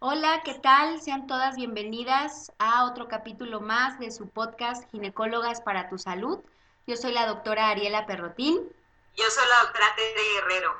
Hola, ¿qué tal? Sean todas bienvenidas a otro capítulo más de su podcast Ginecólogas para tu Salud. Yo soy la doctora Ariela Perrotín. Yo soy la doctora Tere Guerrero.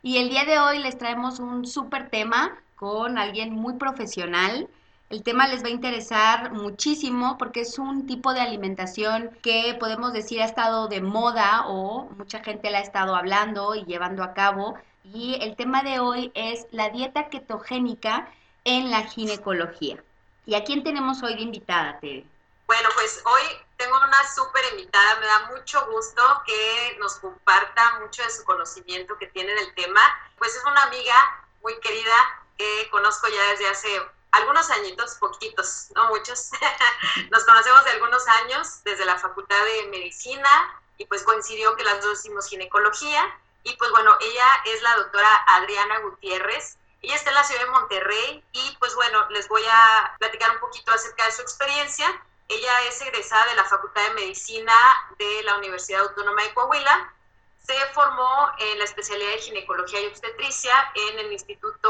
Y el día de hoy les traemos un súper tema con alguien muy profesional el tema les va a interesar muchísimo porque es un tipo de alimentación que podemos decir ha estado de moda o mucha gente la ha estado hablando y llevando a cabo. Y el tema de hoy es la dieta ketogénica en la ginecología. ¿Y a quién tenemos hoy de invitada, Tere? Bueno, pues hoy tengo una súper invitada, me da mucho gusto que nos comparta mucho de su conocimiento que tiene en el tema. Pues es una amiga muy querida que conozco ya desde hace algunos añitos, poquitos, no muchos. Nos conocemos de algunos años desde la Facultad de Medicina y pues coincidió que las dos hicimos ginecología. Y pues bueno, ella es la doctora Adriana Gutiérrez. Ella está en la ciudad de Monterrey y pues bueno, les voy a platicar un poquito acerca de su experiencia. Ella es egresada de la Facultad de Medicina de la Universidad Autónoma de Coahuila se formó en la especialidad de ginecología y obstetricia en el Instituto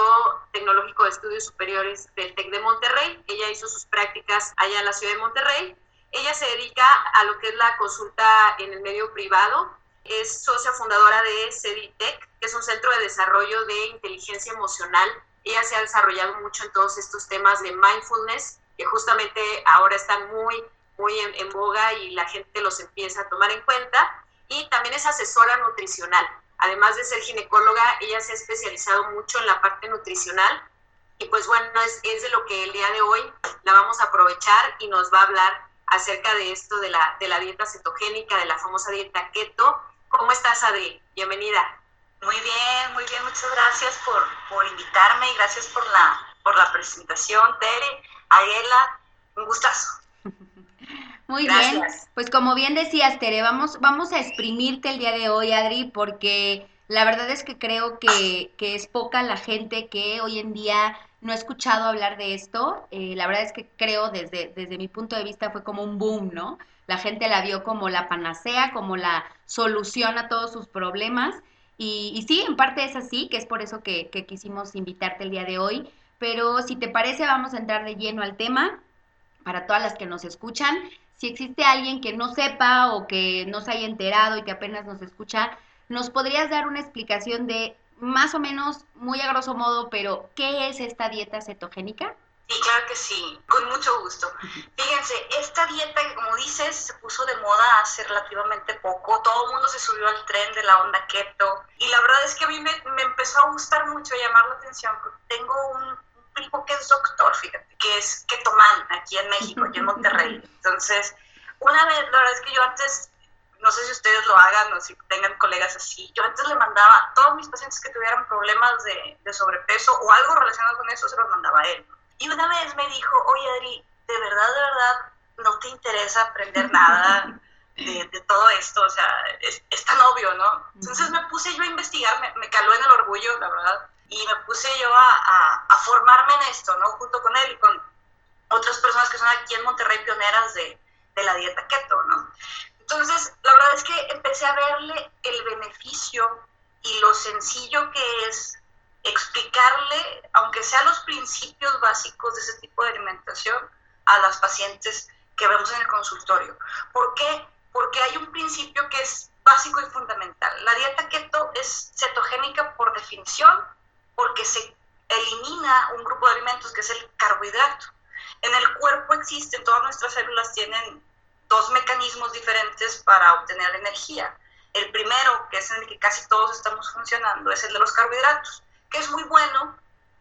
Tecnológico de Estudios Superiores del TEC de Monterrey. Ella hizo sus prácticas allá en la ciudad de Monterrey. Ella se dedica a lo que es la consulta en el medio privado. Es socia fundadora de CEDITEC, que es un centro de desarrollo de inteligencia emocional. Ella se ha desarrollado mucho en todos estos temas de mindfulness, que justamente ahora están muy, muy en, en boga y la gente los empieza a tomar en cuenta y también es asesora nutricional. Además de ser ginecóloga, ella se ha especializado mucho en la parte nutricional y pues bueno, es, es, de lo que el día de hoy la vamos a aprovechar y nos va a hablar acerca de esto de la, de la dieta cetogénica, de la famosa dieta keto. ¿Cómo estás, Adri? Bienvenida. Muy bien, muy bien, muchas gracias por, por invitarme y gracias por la, por la presentación, Tere, Ariela, un gustazo. Muy bien, pues como bien decías, Tere, vamos, vamos a exprimirte el día de hoy, Adri, porque la verdad es que creo que, es poca la gente que hoy en día no ha escuchado hablar de esto. Eh, la verdad es que creo, desde, desde mi punto de vista, fue como un boom, ¿no? La gente la vio como la panacea, como la solución a todos sus problemas. Y, y sí, en parte es así, que es por eso que, que quisimos invitarte el día de hoy. Pero si te parece, vamos a entrar de lleno al tema para todas las que nos escuchan si existe alguien que no sepa o que no se haya enterado y que apenas nos escucha, ¿nos podrías dar una explicación de más o menos, muy a grosso modo, pero qué es esta dieta cetogénica? Sí, claro que sí, con mucho gusto. Fíjense, esta dieta como dices se puso de moda hace relativamente poco, todo el mundo se subió al tren de la onda keto y la verdad es que a mí me, me empezó a gustar mucho, llamar la atención, porque tengo un, primo que es doctor, fíjate, que es ketomán aquí en México, aquí en Monterrey. Entonces, una vez, la verdad es que yo antes, no sé si ustedes lo hagan o si tengan colegas así, yo antes le mandaba a todos mis pacientes que tuvieran problemas de, de sobrepeso o algo relacionado con eso, se los mandaba a él. Y una vez me dijo, oye Adri, de verdad, de verdad, no te interesa aprender nada de, de todo esto, o sea, es, es, tan obvio, ¿no? Entonces me puse yo a investigar, me, me caló en el orgullo, la verdad, y me puse yo a, a, formarme en esto, ¿no? Junto con él y con otras personas que son aquí en Monterrey pioneras de, de la dieta keto, ¿no? Entonces, la verdad es que empecé a verle el beneficio y lo sencillo que es explicarle, aunque sea los principios básicos de ese tipo de alimentación, a las pacientes que vemos en el consultorio. ¿Por qué? Porque hay un principio que es básico y fundamental. La dieta keto es cetogénica por definición, porque se elimina un grupo de alimentos que es el carbohidrato. En el cuerpo existen, todas nuestras células tienen dos mecanismos diferentes para obtener energía. El primero, que es en el que casi todos estamos funcionando, es el de los carbohidratos, que es muy bueno,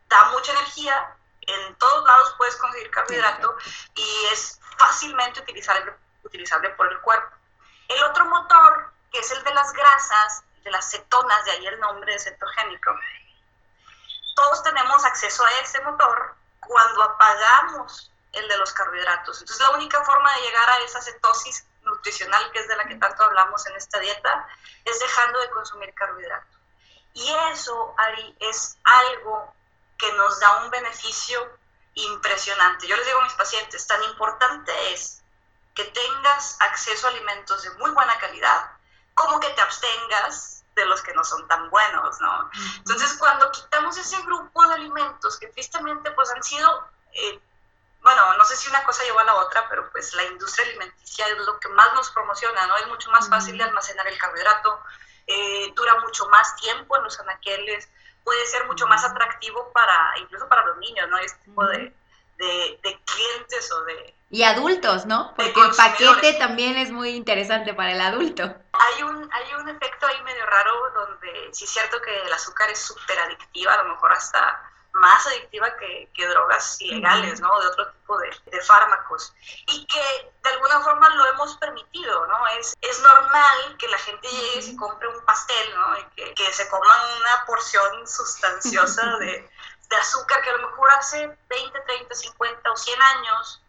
da mucha energía, en todos lados puedes conseguir carbohidrato y es fácilmente utilizable, utilizable por el cuerpo. El otro motor, que es el de las grasas, de las cetonas, de ahí el nombre de cetogénico, todos tenemos acceso a ese motor cuando apagamos el de los carbohidratos. Entonces la única forma de llegar a esa cetosis nutricional, que es de la que tanto hablamos en esta dieta, es dejando de consumir carbohidratos. Y eso, Ari, es algo que nos da un beneficio impresionante. Yo les digo a mis pacientes, tan importante es que tengas acceso a alimentos de muy buena calidad, como que te abstengas de los que no son tan buenos, ¿no? Entonces, cuando quitamos ese grupo de alimentos que tristemente pues han sido, eh, bueno, no sé si una cosa lleva a la otra, pero pues la industria alimenticia es lo que más nos promociona, ¿no? Es mucho más fácil de almacenar el carbohidrato, eh, dura mucho más tiempo en los anaqueles, puede ser mucho más atractivo para, incluso para los niños, ¿no? Este tipo de, de, clientes o de... Y adultos, ¿no? Porque el paquete también es muy interesante para el adulto. Hay un, hay un efecto ahí medio raro donde sí es cierto que el azúcar es súper adictiva, a lo mejor hasta más adictiva que, que drogas ilegales, ¿no? De otro tipo de, de, fármacos. Y que de alguna forma lo hemos permitido, ¿no? Es, es normal que la gente llegue y se compre un pastel, ¿no? Y que, que se coman una porción sustanciosa de, de azúcar que a lo mejor hace 20, 30, 50 o 100 años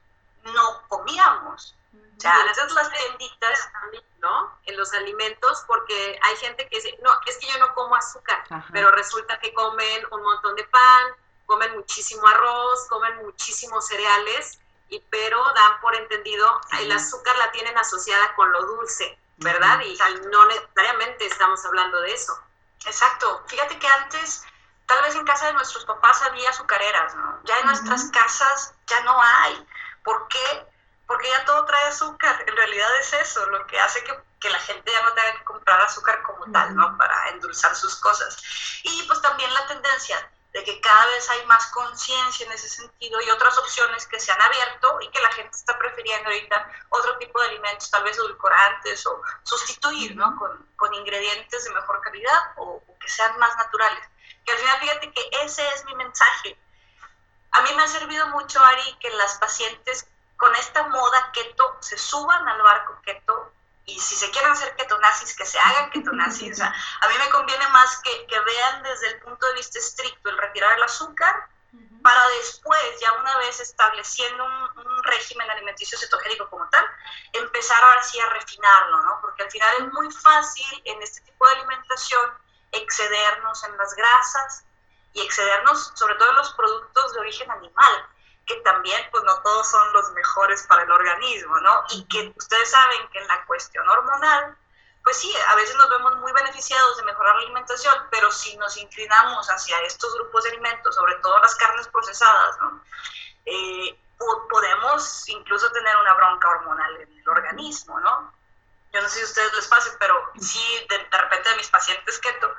no comíamos. O sea, las tienditas también, ¿no? En los alimentos, porque hay gente que dice, no, es que yo no como azúcar, pero resulta que comen un montón de pan, comen muchísimo arroz, comen muchísimos cereales, y pero dan por entendido, el azúcar la tienen asociada con lo dulce, ¿verdad? Y, y no necesariamente estamos hablando de eso. Exacto. Fíjate que antes Tal vez en casa de nuestros papás había azucareras, ¿no? Ya en nuestras casas ya no hay. ¿Por qué? Porque ya todo trae azúcar. En realidad es eso, lo que hace que, que la gente ya no tenga que comprar azúcar como tal, ¿no? Para endulzar sus cosas. Y pues también la tendencia de que cada vez hay más conciencia en ese sentido y otras opciones que se han abierto y que la gente está prefiriendo ahorita otro tipo de alimentos, tal vez edulcorantes o sustituir, ¿no? Con, con ingredientes de mejor calidad o, o que sean más naturales. Que al final, fíjate que ese es mi mensaje. A mí me ha servido mucho, Ari, que las pacientes con esta moda keto se suban al barco keto y si se quieren hacer ketonazis, que se hagan ketonazis. O sea, a mí me conviene más que, que, vean desde el punto de vista estricto el retirar el azúcar para después, ya una vez estableciendo un, un, régimen alimenticio cetogénico como tal, empezar ahora sí a refinarlo, ¿no? Porque al final es muy fácil en este tipo de alimentación excedernos en las grasas y excedernos sobre todo en los productos de origen animal, que también pues no todos son los mejores para el organismo, ¿no? Y que ustedes saben que en la cuestión hormonal, pues sí, a veces nos vemos muy beneficiados de mejorar la alimentación, pero si nos inclinamos hacia estos grupos de alimentos, sobre todo las carnes procesadas, ¿no? Eh, podemos incluso tener una bronca hormonal en el organismo, ¿no? Yo no sé si a ustedes les pase, pero sí, de, repente de mis pacientes keto,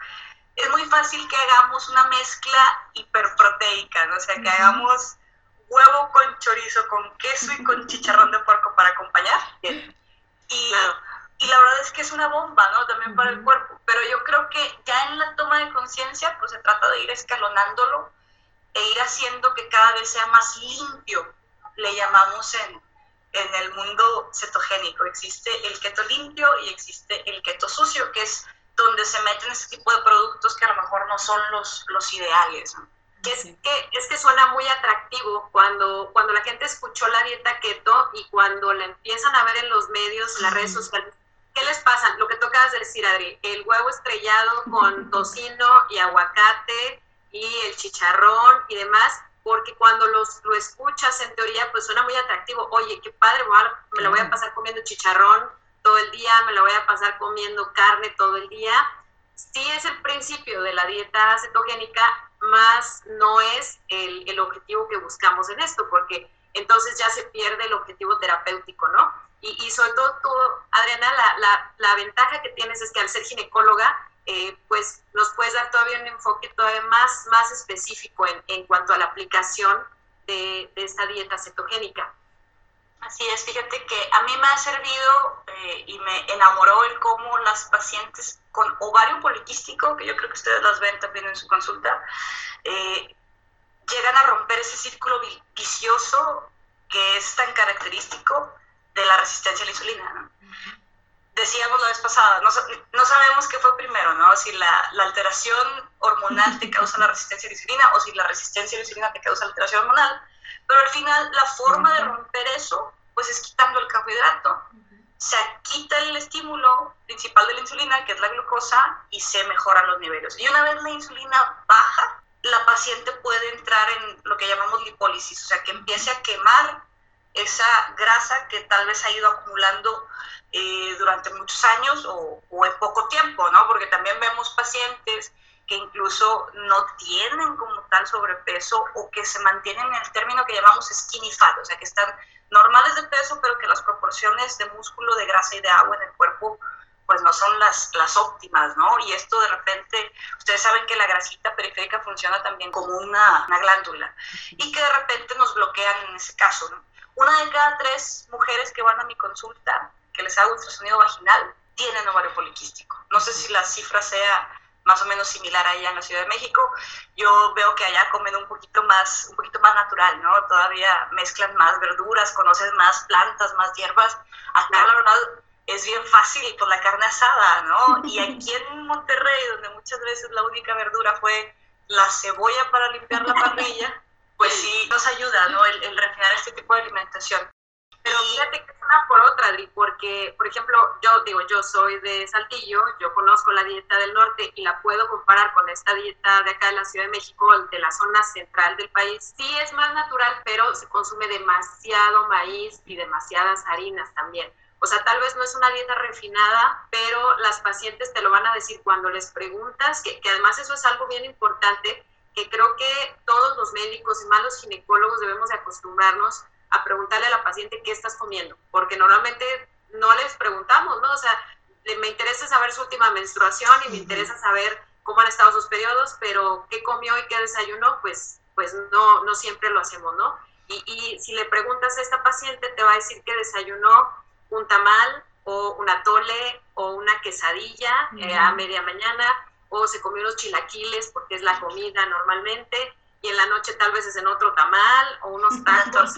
es muy fácil que hagamos una mezcla hiperproteica, ¿no? O sea, que hagamos huevo con chorizo, con queso y con chicharrón de puerco para acompañar. Y, y la verdad es que es una bomba, ¿no? También para el cuerpo. Pero yo creo que ya en la toma de conciencia, pues se trata de ir escalonándolo e ir haciendo que cada vez sea más limpio, le llamamos en, en el mundo cetogénico. Existe el keto limpio y existe el keto sucio, que es donde se meten este tipo de productos que a lo mejor no son los, los ideales. Es, que, es que suena muy atractivo cuando, cuando la gente escuchó la dieta keto y cuando la empiezan a ver en los medios, en las redes sociales. ¿Qué les pasa? Lo que tocas decir, Adri, el huevo estrellado con tocino y aguacate y el chicharrón y demás porque cuando los, lo escuchas en teoría, pues suena muy atractivo. Oye, qué padre, me la voy a pasar comiendo chicharrón todo el día, me la voy a pasar comiendo carne todo el día. Sí es el principio de la dieta cetogénica, más no es el, el objetivo que buscamos en esto, porque entonces ya se pierde el objetivo terapéutico, ¿no? Y, y sobre todo tú, Adriana, la, la, la ventaja que tienes es que al ser ginecóloga, eh, pues nos puedes dar todavía un enfoque todavía más, más específico en, en cuanto a la aplicación de, de, esta dieta cetogénica. Así es, fíjate que a mí me ha servido eh, y me enamoró el cómo las pacientes con ovario poliquístico, que yo creo que ustedes las ven también en su consulta, eh, llegan a romper ese círculo vicioso que es tan característico de la resistencia a la insulina. ¿no? Decíamos la vez pasada, no, no, sabemos qué fue primero, ¿no? Si la, la, alteración hormonal te causa la resistencia a la insulina o si la resistencia a la insulina te causa la alteración hormonal, pero al final la forma de romper eso, pues es quitando el carbohidrato. Se quita el estímulo principal de la insulina, que es la glucosa, y se mejoran los niveles. Y una vez la insulina baja, la paciente puede entrar en lo que llamamos lipólisis, o sea, que empiece a quemar esa grasa que tal vez ha ido acumulando eh, durante muchos años o, en poco tiempo, ¿no? Porque también vemos pacientes que incluso no tienen como tal sobrepeso o que se mantienen en el término que llamamos skinny fat, o sea, que están normales de peso, pero que las proporciones de músculo, de grasa y de agua en el cuerpo pues no son las, las óptimas, ¿no? Y esto de repente, ustedes saben que la grasita periférica funciona también como una, una glándula y que de repente nos bloquean en ese caso, ¿no? Una de cada tres mujeres que van a mi consulta, que les hago ultrasonido vaginal, tienen ovario poliquístico. No sé si la cifra sea más o menos similar allá en la Ciudad de México. Yo veo que allá comen un poquito más, un poquito más natural, ¿no? Todavía mezclan más verduras, conocen más plantas, más hierbas. Acá la verdad es bien fácil por la carne asada, ¿no? Y aquí en Monterrey, donde muchas veces la única verdura fue la cebolla para limpiar la parrilla, pues sí nos ayuda, ¿no? El, el refinar este tipo de alimentación. Pero fíjate que es una por otra, Adri, porque, por ejemplo, yo digo, yo soy de Saltillo, yo conozco la dieta del norte y la puedo comparar con esta dieta de acá de la Ciudad de México, de la zona central del país. Sí es más natural, pero se consume demasiado maíz y demasiadas harinas también. O sea, tal vez no es una dieta refinada, pero las pacientes te lo van a decir cuando les preguntas, que, que además eso es algo bien importante, que creo que todos los médicos y más los ginecólogos debemos de acostumbrarnos a preguntarle a la paciente qué estás comiendo, porque normalmente no les preguntamos, ¿no? O sea, me interesa saber su última menstruación y me interesa saber cómo han estado sus periodos, pero qué comió y qué desayunó, pues, pues no, no siempre lo hacemos, ¿no? Y, y si le preguntas a esta paciente, te va a decir que desayunó un tamal o una tole o una quesadilla eh, a media mañana, o se comió unos chilaquiles porque es la comida normalmente, y en la noche tal vez es en otro tamal o unos tacos.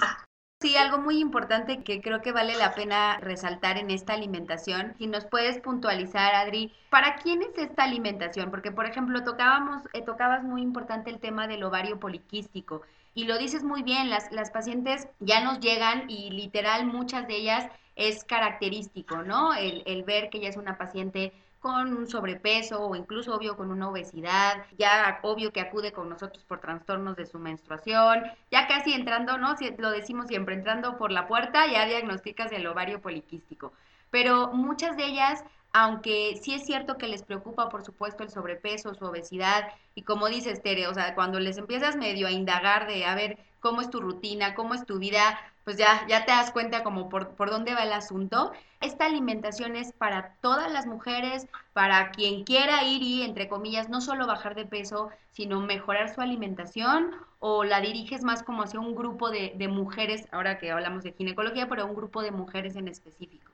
Sí, algo muy importante que creo que vale la pena resaltar en esta alimentación, si nos puedes puntualizar, Adri, ¿para quién es esta alimentación? Porque, por ejemplo, tocábamos, eh, tocabas muy importante el tema del ovario poliquístico. Y lo dices muy bien, las, las pacientes ya nos llegan y literal muchas de ellas es característico, ¿no? El, el ver que ella es una paciente con un sobrepeso o incluso obvio con una obesidad, ya obvio que acude con nosotros por trastornos de su menstruación, ya casi entrando, ¿no? Si lo decimos siempre, entrando por la puerta ya diagnosticas el ovario poliquístico. Pero muchas de ellas, aunque sí es cierto que les preocupa, por supuesto, el sobrepeso, su obesidad, y como dices, Tere, o sea, cuando les empiezas medio a indagar de, a ver, cómo es tu rutina, cómo es tu vida, pues ya, ya te das cuenta como por, por dónde va el asunto. Esta alimentación es para todas las mujeres, para quien quiera ir y, entre comillas, no solo bajar de peso, sino mejorar su alimentación o la diriges más como hacia un grupo de, de mujeres, ahora que hablamos de ginecología, pero un grupo de mujeres en específico.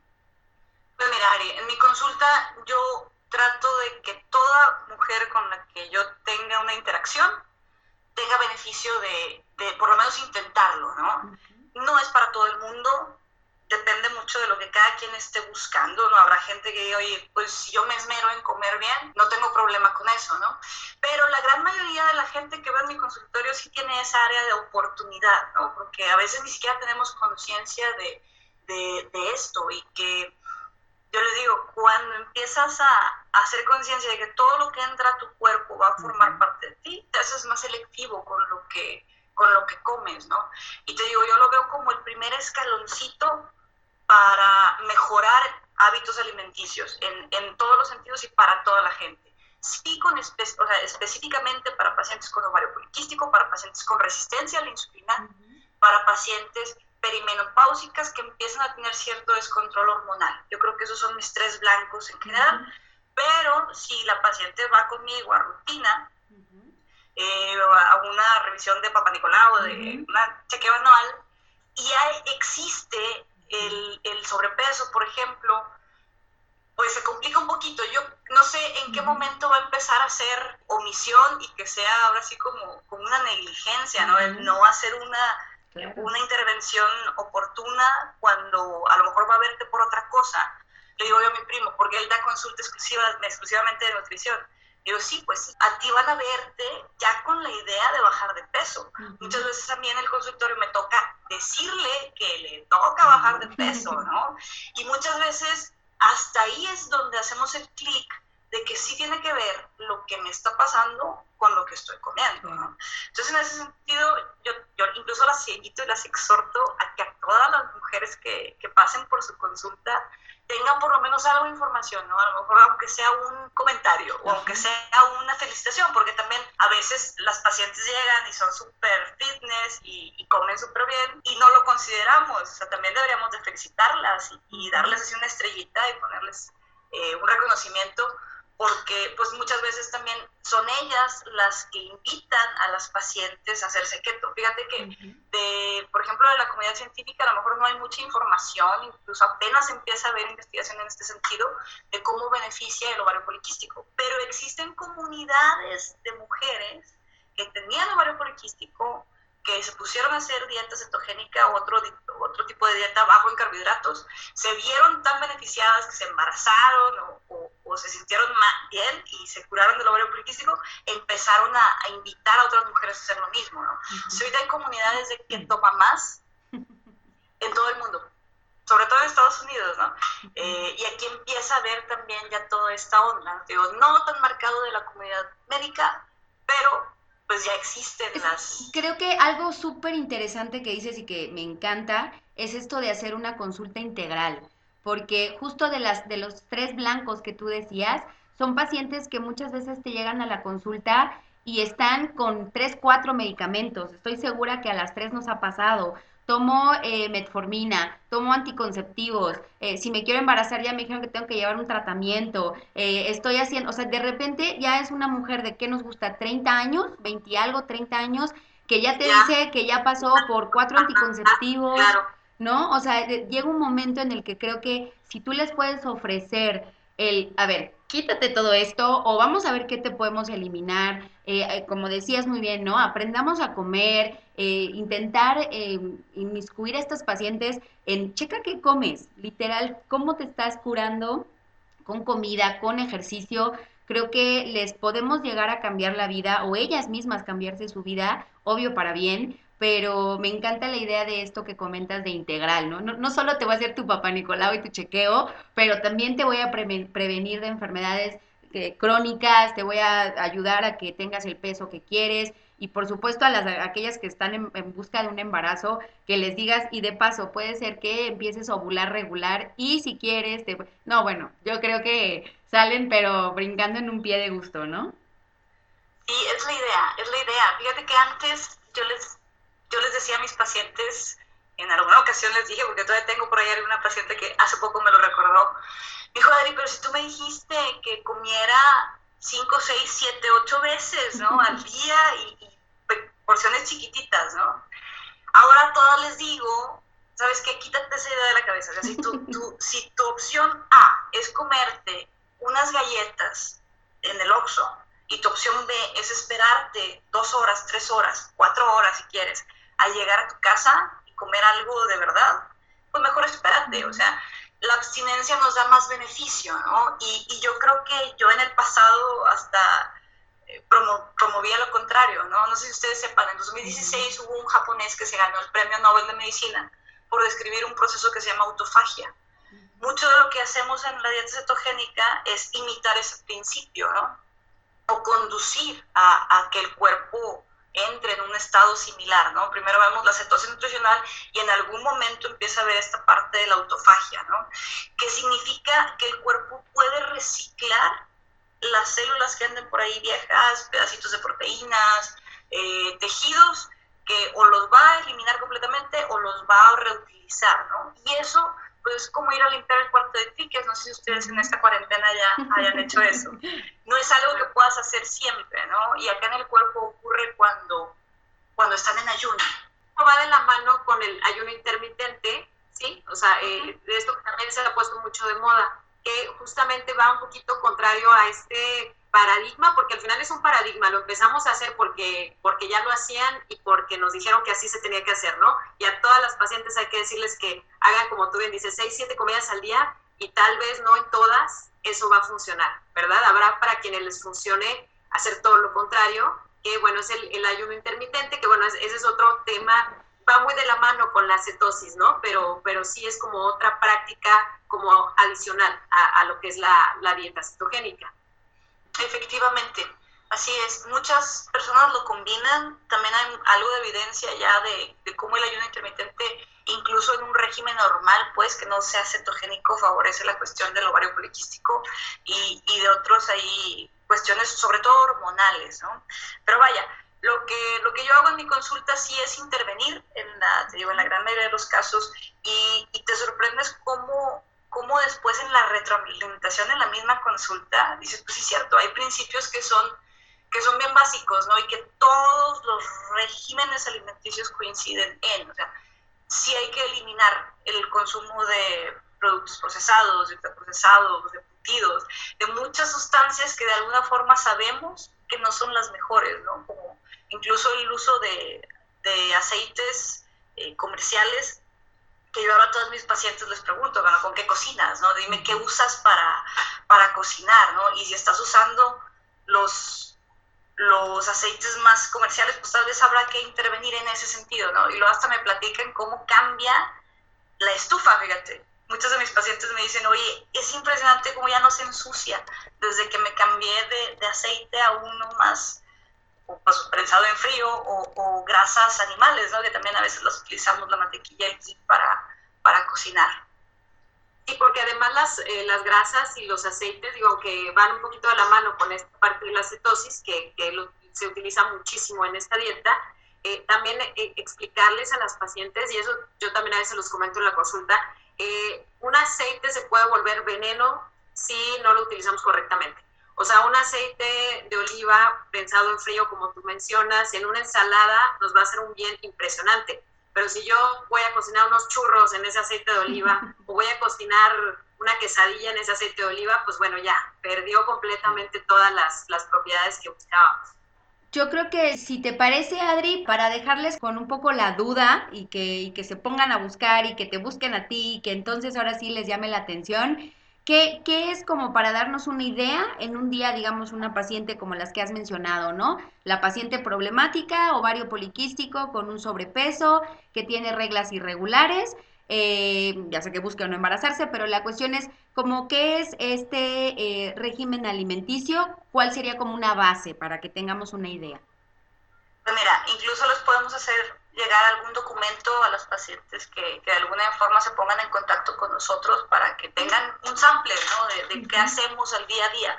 Pues mira, Ari, en mi consulta yo trato de que toda mujer con la que yo tenga una interacción tenga beneficio de, de por lo menos intentarlo, ¿no? No es para todo el mundo, depende mucho de lo que cada quien esté buscando, ¿no? Habrá gente que diga, oye, pues si yo me esmero en comer bien, no tengo problema con eso, ¿no? Pero la gran mayoría de la gente que va en mi consultorio sí tiene esa área de oportunidad, ¿no? Porque a veces ni siquiera tenemos conciencia de, de, de, esto y que yo les digo, cuando empiezas a, hacer conciencia de que todo lo que entra a tu cuerpo va a formar parte de ti, te haces más selectivo con lo que con lo que comes, ¿no? Y te digo, yo lo veo como el primer escaloncito para mejorar hábitos alimenticios en, en todos los sentidos y para toda la gente. Sí, con espe o sea, específicamente para pacientes con ovario poliquístico, para pacientes con resistencia a la insulina, uh -huh. para pacientes perimenopáusicas que empiezan a tener cierto descontrol hormonal. Yo creo que esos son mis tres blancos en general, uh -huh. pero si la paciente va conmigo a rutina, uh -huh. eh, a una revisión de Papa Nicolau, de una chequeo anual, y ya existe el, el, sobrepeso, por ejemplo, pues se complica un poquito. Yo no sé en qué momento va a empezar a ser omisión y que sea ahora sí como, como una negligencia, ¿no? El no hacer una claro. una intervención oportuna cuando a lo mejor va a verte por otra cosa. Le digo yo a mi primo, porque él da consulta exclusiva, exclusivamente de nutrición. Digo, sí, pues a ti van a verte ya con la idea de bajar de peso. Uh -huh. Muchas veces en el consultorio me toca decirle que le toca bajar de peso, ¿no? Y muchas veces hasta ahí es donde hacemos el clic de que sí tiene que ver lo que me está pasando con lo que estoy comiendo. ¿no? Entonces, en ese sentido, yo, yo incluso las invito y las exhorto a que a todas las mujeres que, que pasen por su consulta tengan por lo menos algo de información, ¿no? A lo mejor aunque sea un comentario o aunque sea una felicitación, porque también a veces las pacientes llegan y son súper fitness y, y, comen súper bien y no lo consideramos, o sea, también deberíamos de felicitarlas y, y darles así una estrellita y ponerles eh, un reconocimiento porque pues muchas veces también son ellas las que invitan a las pacientes a hacerse keto. Fíjate que, de, por ejemplo, de la comunidad científica a lo mejor no hay mucha información, incluso apenas empieza a haber investigación en este sentido de cómo beneficia el ovario poliquístico, pero existen comunidades de mujeres que tenían ovario poliquístico, que se pusieron a hacer dieta cetogénica o otro, otro tipo de dieta bajo en carbohidratos, se vieron tan beneficiadas que se embarazaron o, o, se sintieron bien y se curaron del ovario poliquístico, empezaron a, a, invitar a otras mujeres a hacer lo mismo. ¿no? ahorita hay comunidades de que toma más en todo el mundo, sobre todo en Estados Unidos, ¿no? Eh, y aquí empieza a ver también ya toda esta onda, digo, no tan marcado de la comunidad médica, pero pues ya existen las... Creo que algo súper interesante que dices y que me encanta es esto de hacer una consulta integral, porque justo de, las, de los tres blancos que tú decías, son pacientes que muchas veces te llegan a la consulta y están con tres, cuatro medicamentos. Estoy segura que a las tres nos ha pasado. Tomo eh, metformina, tomo anticonceptivos, eh, si me quiero embarazar ya me dijeron que tengo que llevar un tratamiento, eh, estoy haciendo, o sea, de repente ya es una mujer de que nos gusta 30 años, 20 y algo, 30 años, que ya te dice que ya pasó por cuatro anticonceptivos, ¿no? O sea, llega un momento en el que creo que si tú les puedes ofrecer el, a ver, quítate todo esto o vamos a ver qué te podemos eliminar. Eh, eh, como decías muy bien, ¿no? Aprendamos a comer, eh, intentar inmiscuir a estos pacientes en, checa qué comes, literal, cómo te estás curando con comida, con ejercicio. Creo que les podemos llegar a cambiar la vida o ellas mismas cambiarse su vida, obvio para bien, pero me encanta la idea de esto que comentas de integral, ¿no? No, solo te voy a hacer tu papá Nicolau y tu chequeo, pero también te voy a prevenir de enfermedades eh, crónicas, te voy a ayudar a que tengas el peso que quieres y por supuesto a las aquellas que están en, busca de un embarazo, que les digas y de paso puede ser que empieces a ovular regular y si quieres, te... no, bueno, yo creo que salen pero brincando en un pie de gusto, ¿no? Sí, es la idea, es la idea. Fíjate que antes yo les yo les decía a mis pacientes, en alguna ocasión les dije, porque todavía tengo por ahí alguna paciente que hace poco me lo recordó, dijo, Adri, pero si tú me dijiste que comiera 5, 6, 7, 8 veces, ¿no? Al día y, porciones chiquititas, ¿no? Ahora todas les digo, ¿sabes qué? Quítate esa idea de la cabeza. O sea, si tu, si tu opción A es comerte unas galletas en el Oxxo y tu opción B es esperarte dos horas, tres horas, cuatro horas si quieres, al llegar a tu casa y comer algo de verdad, pues mejor espérate, o sea, la abstinencia nos da más beneficio, ¿no? Y, y yo creo que yo en el pasado hasta eh, promovía lo contrario, ¿no? No sé si ustedes sepan, en 2016 hubo un japonés que se ganó el Premio Nobel de Medicina por describir un proceso que se llama autofagia. Mucho de lo que hacemos en la dieta cetogénica es imitar ese principio, ¿no? O conducir a, a que el cuerpo entre en un estado similar, ¿no? Primero vemos la cetosis nutricional y en algún momento empieza a ver esta parte de la autofagia, ¿no? Que significa que el cuerpo puede reciclar las células que anden por ahí viejas, pedacitos de proteínas, eh, tejidos, que o los va a eliminar completamente o los va a reutilizar, ¿no? Y eso pues como ir a limpiar el cuarto de tickets, no sé si ustedes en esta cuarentena ya hayan hecho eso. No es algo que puedas hacer siempre, ¿no? Y acá en el cuerpo ocurre cuando, cuando están en ayuno. Va de la mano con el ayuno intermitente, ¿sí? O sea, eh, de esto que también se ha puesto mucho de moda, que justamente va un poquito contrario a este paradigma, porque al final es un paradigma, lo empezamos a hacer porque, porque ya lo hacían y porque nos dijeron que así se tenía que hacer, ¿no? Y a todas las pacientes hay que decirles que hagan como tú bien dices, 6, 7 comidas al día y tal vez no en todas eso va a funcionar, ¿verdad? Habrá para quienes les funcione hacer todo lo contrario, que bueno, es el, ayuno intermitente, que bueno, ese es otro tema, va muy de la mano con la cetosis, ¿no? Pero, pero sí es como otra práctica como adicional a, lo que es la dieta cetogénica. Efectivamente, así es. Muchas personas lo combinan. También hay algo de evidencia ya de, de cómo el ayuno intermitente, incluso en un régimen normal, pues que no sea cetogénico, favorece la cuestión del ovario poliquístico y, y de otros ahí cuestiones, sobre todo hormonales, ¿no? Pero vaya, lo que, lo que yo hago en mi consulta sí es intervenir, en la, te digo, en la gran mayoría de los casos, y, y te sorprendes cómo, cómo después en la retroalimentación en la misma consulta, dices, pues sí cierto, hay principios que son, que son bien básicos, ¿no? Y que todos los regímenes alimenticios coinciden en, o sea, sí hay que eliminar el consumo de productos procesados, de procesados, de putidos, de muchas sustancias que de alguna forma sabemos que no son las mejores, ¿no? Como incluso el uso de, de aceites eh, comerciales, que yo ahora a todos mis pacientes les pregunto, bueno, ¿con qué cocinas? ¿no? Dime qué usas para, para cocinar, ¿no? Y si estás usando los, los aceites más comerciales, pues tal vez habrá que intervenir en ese sentido, ¿no? Y luego hasta me platican cómo cambia la estufa, fíjate. Muchos de mis pacientes me dicen, oye, es impresionante cómo ya no se ensucia desde que me cambié de, de aceite a uno más pues, prensado en frío o, grasas animales, ¿no? que también a veces las utilizamos la mantequilla para, para cocinar. Y porque además las, eh, las grasas y los aceites, digo, que van un poquito a la mano con esta parte de la cetosis, que, se utiliza muchísimo en esta dieta, eh, también eh, explicarles a las pacientes, y eso yo también a veces los comento en la consulta, un aceite se puede volver veneno si no lo utilizamos correctamente. O sea, un aceite de oliva pensado en frío, como tú mencionas, en una ensalada nos va a hacer un bien impresionante. Pero si yo voy a cocinar unos churros en ese aceite de oliva o voy a cocinar una quesadilla en ese aceite de oliva, pues bueno, ya perdió completamente todas las, las propiedades que buscábamos. Yo creo que si te parece, Adri, para dejarles con un poco la duda y que, y que se pongan a buscar y que te busquen a ti y que entonces ahora sí les llame la atención, ¿Qué, ¿Qué, es como para darnos una idea en un día, digamos, una paciente como las que has mencionado, ¿no? La paciente problemática, ovario poliquístico, con un sobrepeso, que tiene reglas irregulares, eh, ya sé que busca no embarazarse, pero la cuestión es como qué es este eh, régimen alimenticio, cuál sería como una base para que tengamos una idea. Pues mira, incluso los podemos hacer llegar algún documento a los pacientes que, de alguna forma se pongan en contacto con nosotros para que tengan un sample ¿no? de, qué hacemos al día a día.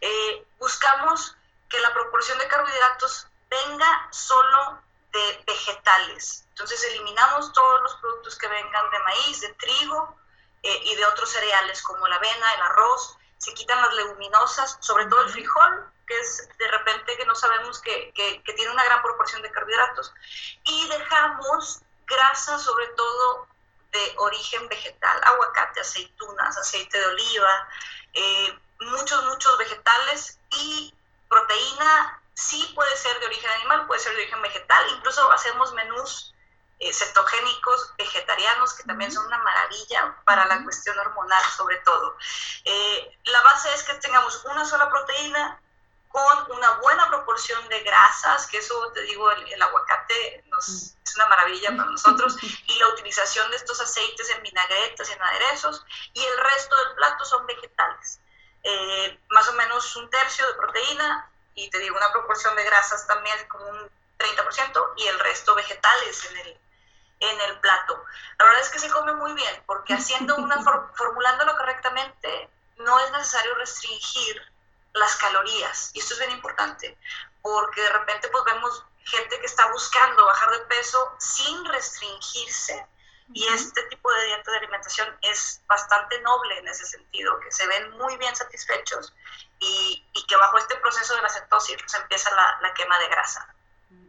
Eh, buscamos que la proporción de carbohidratos venga solo de vegetales. Entonces eliminamos todos los productos que vengan de maíz, de trigo eh, y de otros cereales como la avena, el arroz. Se quitan las leguminosas, sobre todo el frijol, que es de repente que no sabemos que, que, tiene una gran proporción de carbohidratos. Y dejamos grasa sobre todo de origen vegetal, aguacate, aceitunas, aceite de oliva, eh, muchos, muchos vegetales y proteína sí puede ser de origen animal, puede ser de origen vegetal, incluso hacemos menús eh, cetogénicos vegetarianos que también son una maravilla para la cuestión hormonal sobre todo. Eh, la base es que tengamos una sola proteína, con una buena proporción de grasas, que eso te digo, el, aguacate nos, mm. es una maravilla para nosotros, y la utilización de estos aceites en vinagretas y en aderezos, y el resto del plato son vegetales. Eh, más o menos un tercio de proteína, y te digo, una proporción de grasas también como un 30%, y el resto vegetales en el, en el plato. La verdad es que se come muy bien, porque haciendo una, formulándolo correctamente, no es necesario restringir las calorías. Y esto es bien importante, porque de repente pues vemos gente que está buscando bajar de peso sin restringirse. Y este tipo de dieta de alimentación es bastante noble en ese sentido, que se ven muy bien satisfechos y, y que bajo este proceso de la cetosis pues, empieza la, la, quema de grasa.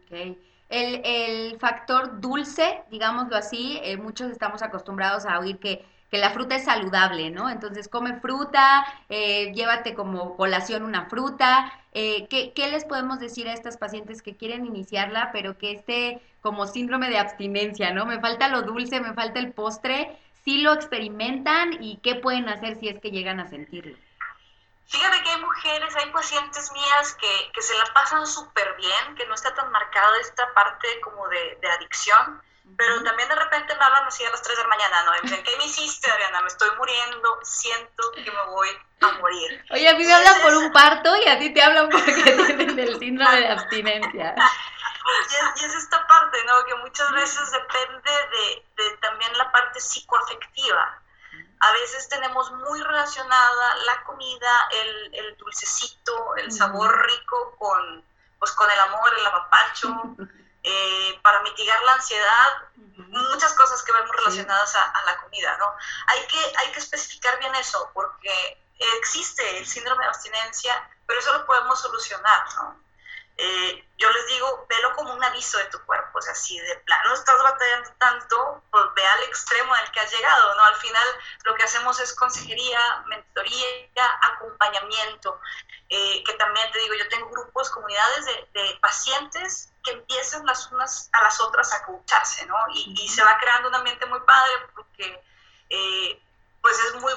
Okay. El, el, factor dulce, digámoslo así, eh, muchos estamos acostumbrados a oír que que la fruta es saludable, ¿no? Entonces come fruta, eh, llévate como colación una fruta. Eh, ¿qué, ¿qué, les podemos decir a estas pacientes que quieren iniciarla, pero que esté como síndrome de abstinencia, ¿no? Me falta lo dulce, me falta el postre. ¿Sí lo experimentan y qué pueden hacer si es que llegan a sentirlo? Fíjate que hay mujeres, hay pacientes mías que, que se la pasan súper bien, que no está tan marcada esta parte como de adicción pero también de repente me hablan así a las 3 de la mañana, ¿no? dicen, ¿qué me hiciste, Adriana? Me estoy muriendo, siento que me voy a morir. Oye, a mí me hablan por un parto y a ti te hablan porque tienen el síndrome de abstinencia. Y es, esta parte, ¿no? Que muchas veces depende de, de también la parte psicoafectiva. A veces tenemos muy relacionada la comida, el, el dulcecito, el sabor rico con, pues, con el amor, el apapacho, eh, para mitigar la ansiedad, muchas cosas que vemos relacionadas a, la comida, ¿no? Hay que, hay que especificar bien eso, porque existe el síndrome de abstinencia, pero eso lo podemos solucionar, ¿no? Eh, yo les digo, velo como un aviso de tu cuerpo, o sea, si de plano estás batallando tanto, pues ve al extremo el que has llegado, ¿no? Al final lo que hacemos es consejería, mentoría, acompañamiento, eh, que también te digo, yo tengo grupos, comunidades de, de, pacientes que empiezan las unas a las otras a escucharse, ¿no? Y, y, se va creando un ambiente muy padre porque, eh, pues es muy,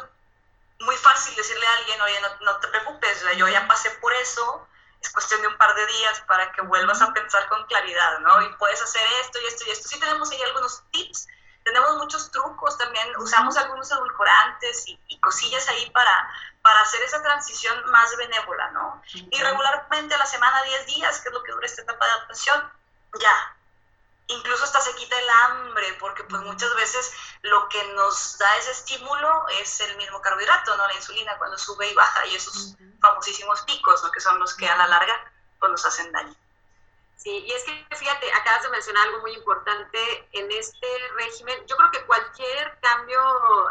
muy fácil decirle a alguien, oye, no, no te preocupes, yo ya pasé por eso, es cuestión de un par de días para que vuelvas a pensar con claridad, ¿no? Y puedes hacer esto y esto y esto. Sí tenemos ahí algunos tips, tenemos muchos trucos también, usamos algunos edulcorantes y, cosillas ahí para, para hacer esa transición más benévola, ¿no? Y regularmente a la semana 10 días, que es lo que dura esta etapa de adaptación, ya, incluso hasta se quita el hambre, porque pues muchas veces lo que nos da ese estímulo es el mismo carbohidrato, ¿no? La insulina cuando sube y baja y esos famosísimos picos, ¿no? Que son los que a la larga pues nos hacen daño. Sí, y es que fíjate, acabas de mencionar algo muy importante en este régimen. Yo creo que cualquier cambio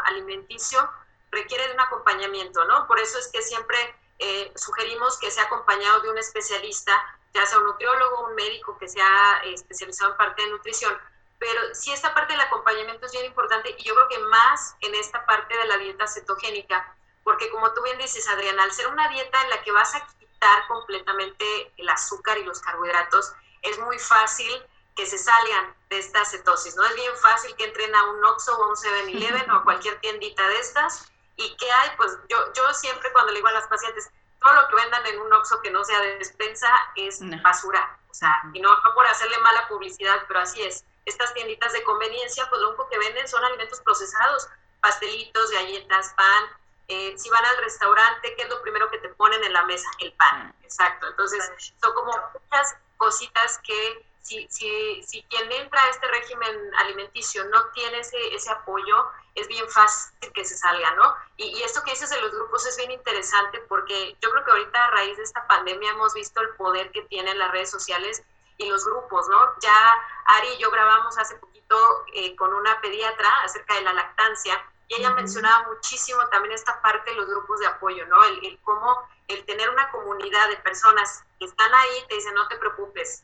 alimenticio requiere de un acompañamiento, ¿no? Por eso es que siempre eh, sugerimos que sea acompañado de un especialista ya sea un nutriólogo, un médico que sea eh, especializado en parte de nutrición. Pero sí esta parte del acompañamiento es bien importante y yo creo que más en esta parte de la dieta cetogénica, porque como tú bien dices, Adriana, al ser una dieta en la que vas a quitar completamente el azúcar y los carbohidratos, es muy fácil que se salgan de esta cetosis, ¿no? Es bien fácil que entren a un Oxxo o a un 7-Eleven o a cualquier tiendita de estas y ¿qué hay? Pues yo, yo siempre cuando le digo a las pacientes, todo lo que vendan en un Oxxo que no sea de despensa es basura. O sea, y no, no por hacerle mala publicidad, pero así es. Estas tienditas de conveniencia, pues lo único que venden son alimentos procesados, pastelitos, galletas, pan. Eh, si van al restaurante, ¿qué es lo primero que te ponen en la mesa? El pan. Exacto. Entonces, son como muchas cositas que si, si, si quien entra a este régimen alimenticio no tiene ese, ese apoyo, es bien fácil que se salga, ¿no? Y, esto que dices de los grupos es bien interesante porque yo creo que ahorita a raíz de esta pandemia hemos visto el poder que tienen las redes sociales y los grupos, ¿no? Ya Ari y yo grabamos hace poquito eh, con una pediatra acerca de la lactancia y ella mencionaba muchísimo también esta parte de los grupos de apoyo, ¿no? El, el cómo el tener una comunidad de personas que están ahí te dicen, no te preocupes,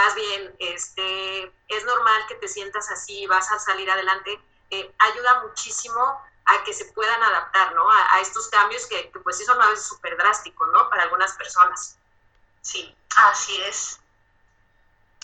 más bien, este, es normal que te sientas así, vas a salir adelante, eh, ayuda muchísimo a que se puedan adaptar, ¿no? A, estos cambios que, pues sí son a veces súper drásticos, ¿no? Para algunas personas. Sí, así es.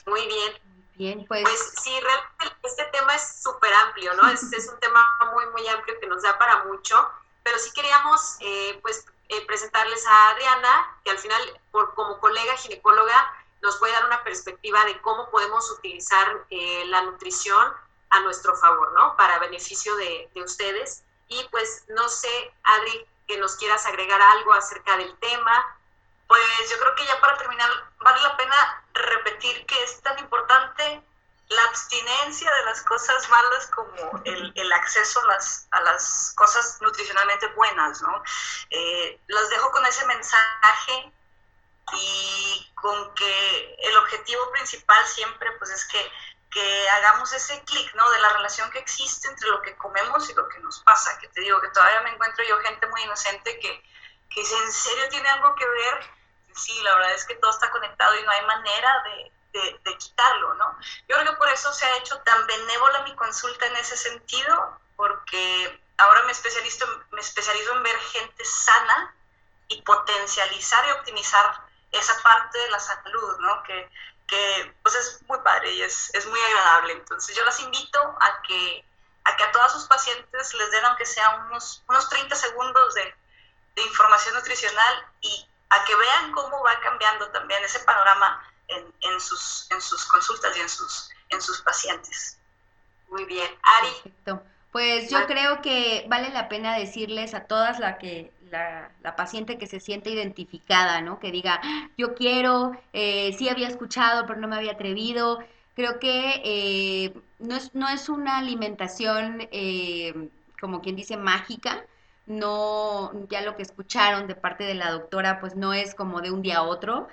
Muy bien. Bien, pues. Pues sí, realmente este tema es súper amplio, ¿no? Es, es, un tema muy, muy amplio que nos da para mucho, pero sí queríamos, eh, pues, eh, presentarles a Adriana, que al final, por, como colega ginecóloga, nos puede dar una perspectiva de cómo podemos utilizar eh, la nutrición a nuestro favor, ¿no? Para beneficio de, ustedes. Y pues no sé, Adri, que nos quieras agregar algo acerca del tema. Pues yo creo que ya para terminar, vale la pena repetir que es tan importante la abstinencia de las cosas malas como el, acceso a las, a las cosas nutricionalmente buenas, ¿no? Eh, los dejo con ese mensaje y con que el objetivo principal siempre pues es que, que hagamos ese clic, ¿no? De la relación que existe entre lo que comemos y lo que nos pasa, que te digo que todavía me encuentro yo gente muy inocente que, que dice, ¿en serio tiene algo que ver? Sí, la verdad es que todo está conectado y no hay manera de, de, de quitarlo, ¿no? Yo creo que por eso se ha hecho tan benévola mi consulta en ese sentido, porque ahora me especializo, me especializo en ver gente sana y potencializar y optimizar esa parte de la salud, ¿no? Que, que pues es muy padre y es, es, muy agradable. Entonces yo las invito a que, a que a todas sus pacientes les den aunque sea unos, unos 30 segundos de, de información nutricional y a que vean cómo va cambiando también ese panorama en, en, sus, en sus consultas y en sus, en sus pacientes. Muy bien. Ari. Pues yo creo que vale la pena decirles a todas la que la, la, paciente que se siente identificada, ¿no? Que diga, yo quiero, eh, sí había escuchado, pero no me había atrevido. Creo que eh, no, es, no es una alimentación, eh, como quien dice, mágica. No, ya lo que escucharon de parte de la doctora, pues no es como de un día a otro.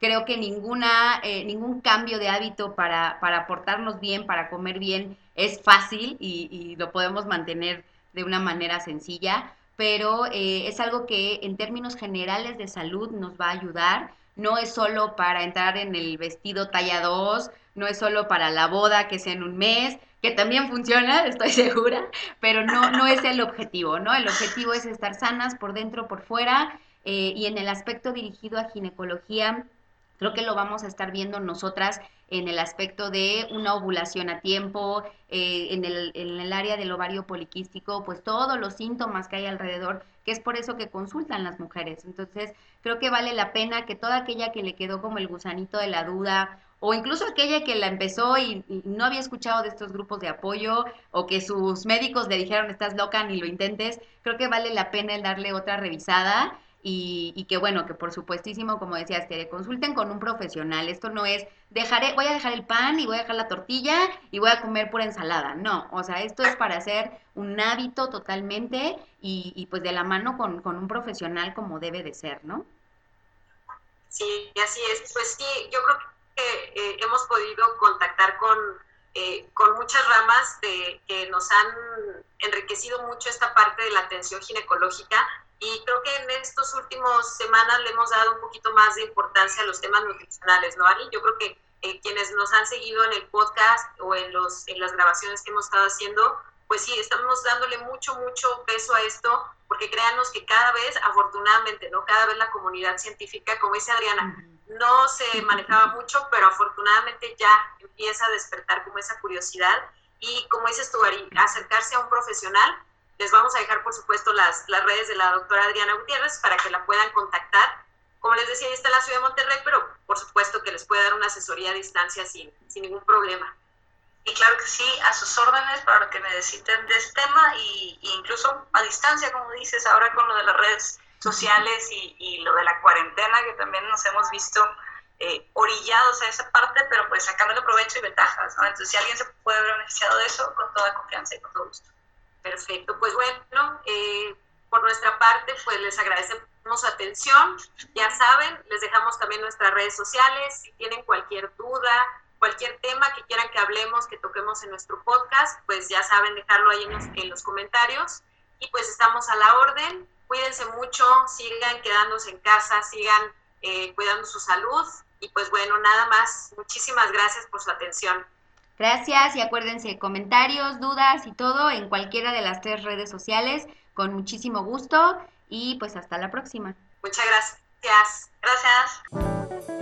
Creo que ninguna, ningún cambio de hábito para, para portarnos bien, para comer bien, es fácil y, y lo podemos mantener de una manera sencilla pero eh, es algo que en términos generales de salud nos va a ayudar. No es solo para entrar en el vestido talla 2, no es solo para la boda que sea en un mes, que también funciona, estoy segura, pero no, no es el objetivo, ¿no? El objetivo es estar sanas por dentro, por fuera, eh, y en el aspecto dirigido a ginecología, creo que lo vamos a estar viendo nosotras en el aspecto de una ovulación a tiempo, eh, en, el, en el área del ovario poliquístico, pues todos los síntomas que hay alrededor, que es por eso que consultan las mujeres. Entonces, creo que vale la pena que toda aquella que le quedó como el gusanito de la duda, o incluso aquella que la empezó y, y, no había escuchado de estos grupos de apoyo o que sus médicos le dijeron estás loca ni lo intentes, creo que vale la pena el darle otra revisada y, que bueno, que por supuestísimo, como decías, que consulten con un profesional. Esto no es, dejaré, voy a dejar el pan y voy a dejar la tortilla y voy a comer pura ensalada. No, o sea, esto es para hacer un hábito totalmente y, pues de la mano con, un profesional como debe de ser, ¿no? Sí, así es. Pues sí, yo creo que eh, hemos podido contactar con, eh, con muchas ramas de, que nos han enriquecido mucho esta parte de la atención ginecológica y creo que en estos últimos semanas le hemos dado un poquito más de importancia a los temas nutricionales, ¿no, Ari? Yo creo que eh, quienes nos han seguido en el podcast o en, los, en las grabaciones que hemos estado haciendo, pues sí, estamos dándole mucho, mucho peso a esto, porque créanos que cada vez, afortunadamente, ¿no? Cada vez la comunidad científica, como dice Adriana, no se manejaba mucho, pero afortunadamente ya empieza a despertar como esa curiosidad y, como dices tú, Ari, acercarse a un profesional les vamos a dejar, por supuesto, las, las redes de la doctora Adriana Gutiérrez para que la puedan contactar. Como les decía, está la ciudad de Monterrey, pero por supuesto que les puede dar una asesoría a distancia sin, sin ningún problema. Y claro que sí, a sus órdenes para lo que necesiten de este tema y, incluso a distancia, como dices, ahora con lo de las redes sociales y, y lo de la cuarentena, que también nos hemos visto eh, orillados a esa parte, pero pues sacándole provecho y ventajas. Entonces, si alguien se puede ver beneficiado de eso, con toda confianza y con todo gusto. Perfecto, pues bueno, eh, por nuestra parte, pues les agradecemos su atención. Ya saben, les dejamos también nuestras redes sociales. Si tienen cualquier duda, cualquier tema que quieran que hablemos, que toquemos en nuestro podcast, pues ya saben dejarlo ahí en los, en los comentarios. Y pues estamos a la orden. Cuídense mucho, sigan quedándose en casa, sigan eh, cuidando su salud. Y pues bueno, nada más. Muchísimas gracias por su atención. Gracias y acuérdense, comentarios, dudas y todo en cualquiera de las tres redes sociales. Con muchísimo gusto y pues hasta la próxima. Muchas gracias. Gracias.